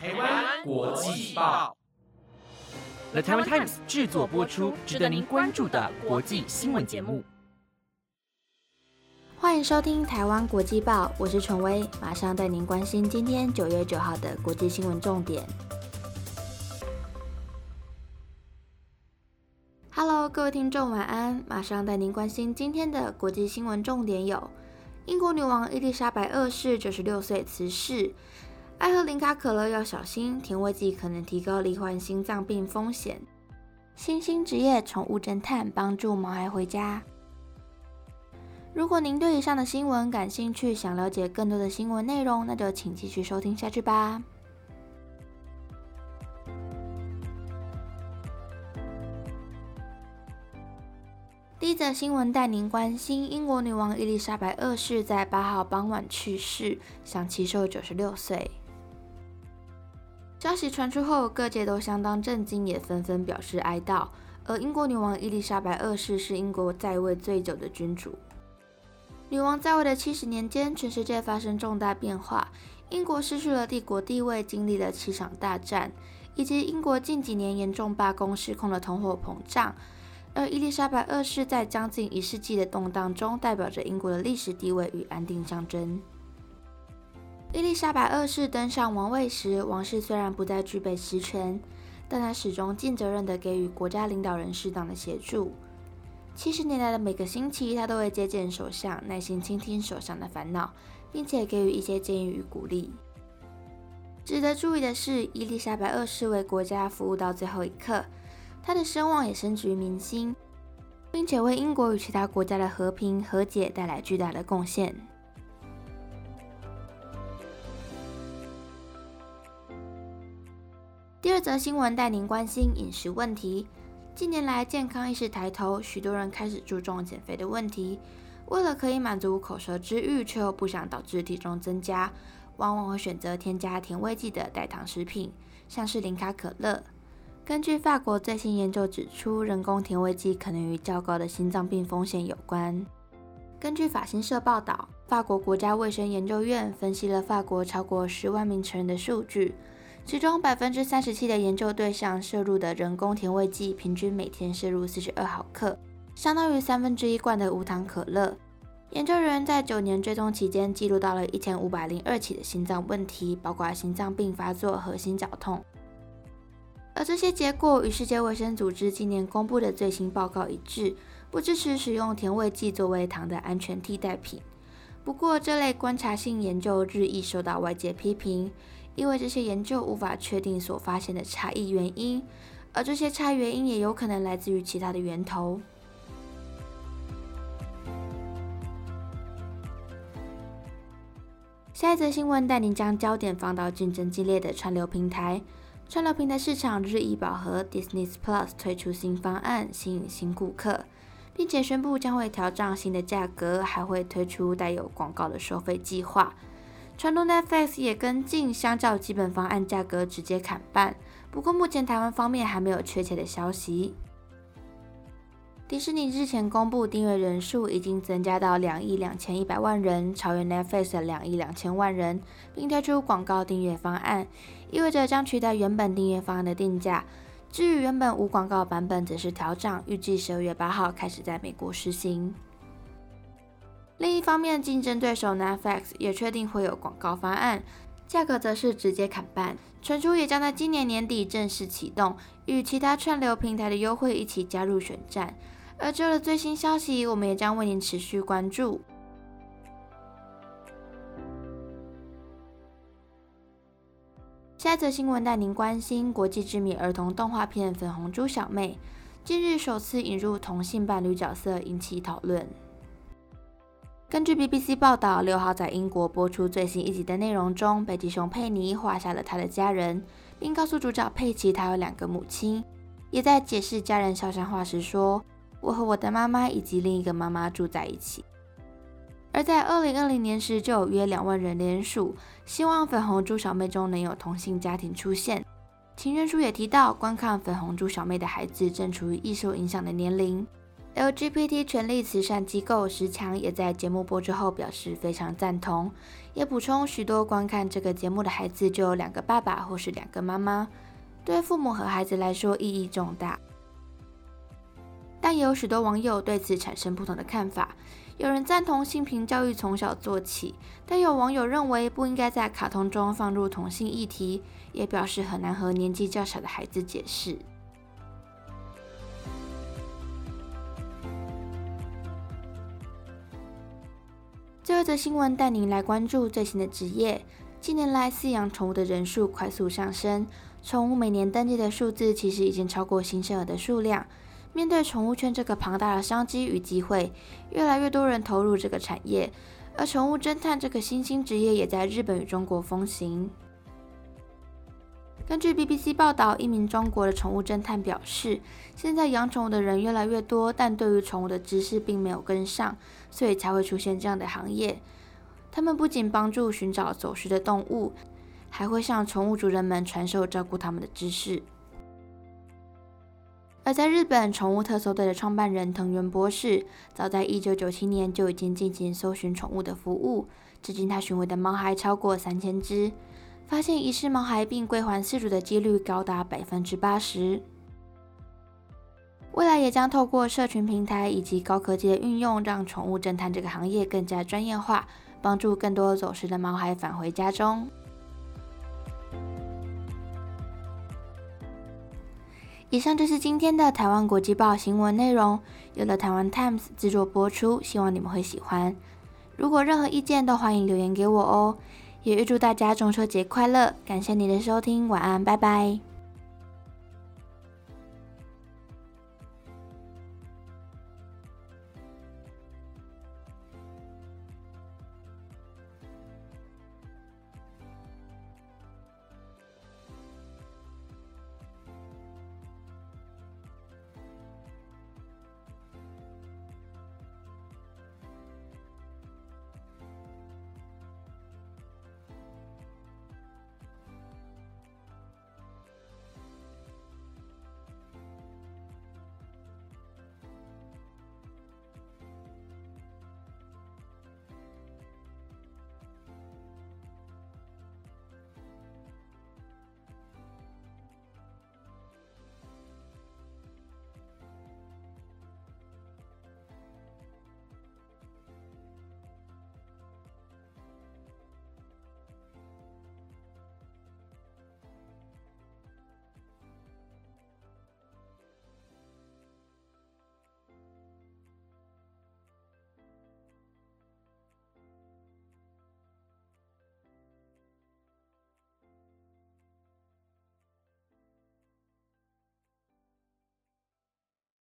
台湾国际报，The Taiwan Times 制作播出，值得您关注的国际新闻节目。欢迎收听台湾国际报，我是纯威，马上带您关心今天九月九号的国际新闻重点。Hello，各位听众，晚安！马上带您关心今天的国际新闻重点有：英国女王伊丽莎白二世九十六岁辞世；爱喝零卡可乐要小心，甜味剂可能提高罹患心脏病风险；新兴职业宠物侦探帮助毛孩回家。如果您对以上的新闻感兴趣，想了解更多的新闻内容，那就请继续收听下去吧。第一则新闻带您关心：英国女王伊丽莎白二世在八号傍晚去世，享其寿九十六岁。消息传出后，各界都相当震惊，也纷纷表示哀悼。而英国女王伊丽莎白二世是英国在位最久的君主。女王在位的七十年间，全世界发生重大变化，英国失去了帝国地位，经历了七场大战，以及英国近几年严重罢工、失控的通货膨胀。而伊丽莎白二世在将近一世纪的动荡中，代表着英国的历史地位与安定象征。伊丽莎白二世登上王位时，王室虽然不再具备实权，但她始终尽责任地给予国家领导人适当的协助。七十年代的每个星期，她都会接见首相，耐心倾听首相的烦恼，并且给予一些建议与鼓励。值得注意的是，伊丽莎白二世为国家服务到最后一刻。他的声望也深植于民心，并且为英国与其他国家的和平和解带来巨大的贡献。第二则新闻带您关心饮食问题。近年来，健康意识抬头，许多人开始注重减肥的问题。为了可以满足口舌之欲，却又不想导致体重增加，往往会选择添加甜味剂的代糖食品，像是零卡可乐。根据法国最新研究指出，人工甜味剂可能与较高的心脏病风险有关。根据法新社报道，法国国家卫生研究院分析了法国超过十万名成人的数据，其中百分之三十七的研究对象摄入的人工甜味剂平均每天摄入四十二毫克，相当于三分之一罐的无糖可乐。研究人员在九年追踪期间记录到了一千五百零二起的心脏问题，包括心脏病发作和心绞痛。而这些结果与世界卫生组织今年公布的最新报告一致，不支持使用甜味剂作为糖的安全替代品。不过，这类观察性研究日益受到外界批评，因为这些研究无法确定所发现的差异原因，而这些差异原因也有可能来自于其他的源头。下一则新闻带您将焦点放到竞争激烈的串流平台。串流平台市场日益饱和，Disney Plus 推出新方案，吸引新顾客，并且宣布将会调涨新的价格，还会推出带有广告的收费计划。传统 Netflix 也跟进，相较基本方案价格直接砍半。不过目前台湾方面还没有确切的消息。迪士尼日前公布订阅人数已经增加到两亿两千一百万人，超越 Netflix 的两亿两千万人，并推出广告订阅方案。意味着将取代原本订阅方案的定价。至于原本无广告版本，则是调涨，预计十二月八号开始在美国实行。另一方面，竞争对手 Netflix 也确定会有广告方案，价格则是直接砍半。传出也将在今年年底正式启动，与其他串流平台的优惠一起加入选战。而这的最新消息，我们也将为您持续关注。下则新闻带您关心国际知名儿童动画片《粉红猪小妹》近日首次引入同性伴侣角色，引起讨论。根据 BBC 报道，六号在英国播出最新一集的内容中，北极熊佩妮画下了他的家人，并告诉主角佩奇他有两个母亲，也在解释家人肖像画时说：“我和我的妈妈以及另一个妈妈住在一起。”而在二零二零年时，就有约两万人联署，希望粉红猪小妹中能有同性家庭出现。情人书也提到，观看粉红猪小妹的孩子正处于易受影响的年龄。LGBT 权利慈善机构石强也在节目播出后表示非常赞同，也补充许多观看这个节目的孩子就有两个爸爸或是两个妈妈，对父母和孩子来说意义重大。但也有许多网友对此产生不同的看法，有人赞同性平教育从小做起，但有网友认为不应该在卡通中放入同性议题，也表示很难和年纪较小的孩子解释。最后一则新闻带您来关注最新的职业。近年来，饲养宠物的人数快速上升，宠物每年登记的数字其实已经超过新生儿的数量。面对宠物圈这个庞大的商机与机会，越来越多人投入这个产业，而宠物侦探这个新兴职业也在日本与中国风行。根据 BBC 报道，一名中国的宠物侦探表示，现在养宠物的人越来越多，但对于宠物的知识并没有跟上，所以才会出现这样的行业。他们不仅帮助寻找走失的动物，还会向宠物主人们传授照顾他们的知识。而在日本，宠物特搜队的创办人藤原博士，早在1997年就已经进行搜寻宠物的服务，至今他寻回的猫还超过三千只。发现遗失毛孩并归还饲主的几率高达百分之八十。未来也将透过社群平台以及高科技的运用，让宠物侦探这个行业更加专业化，帮助更多走失的毛孩返回家中。以上就是今天的台湾国际报新闻内容，由了台湾 Times 制作播出，希望你们会喜欢。如果任何意见，都欢迎留言给我哦。也预祝大家中秋节快乐！感谢你的收听，晚安，拜拜。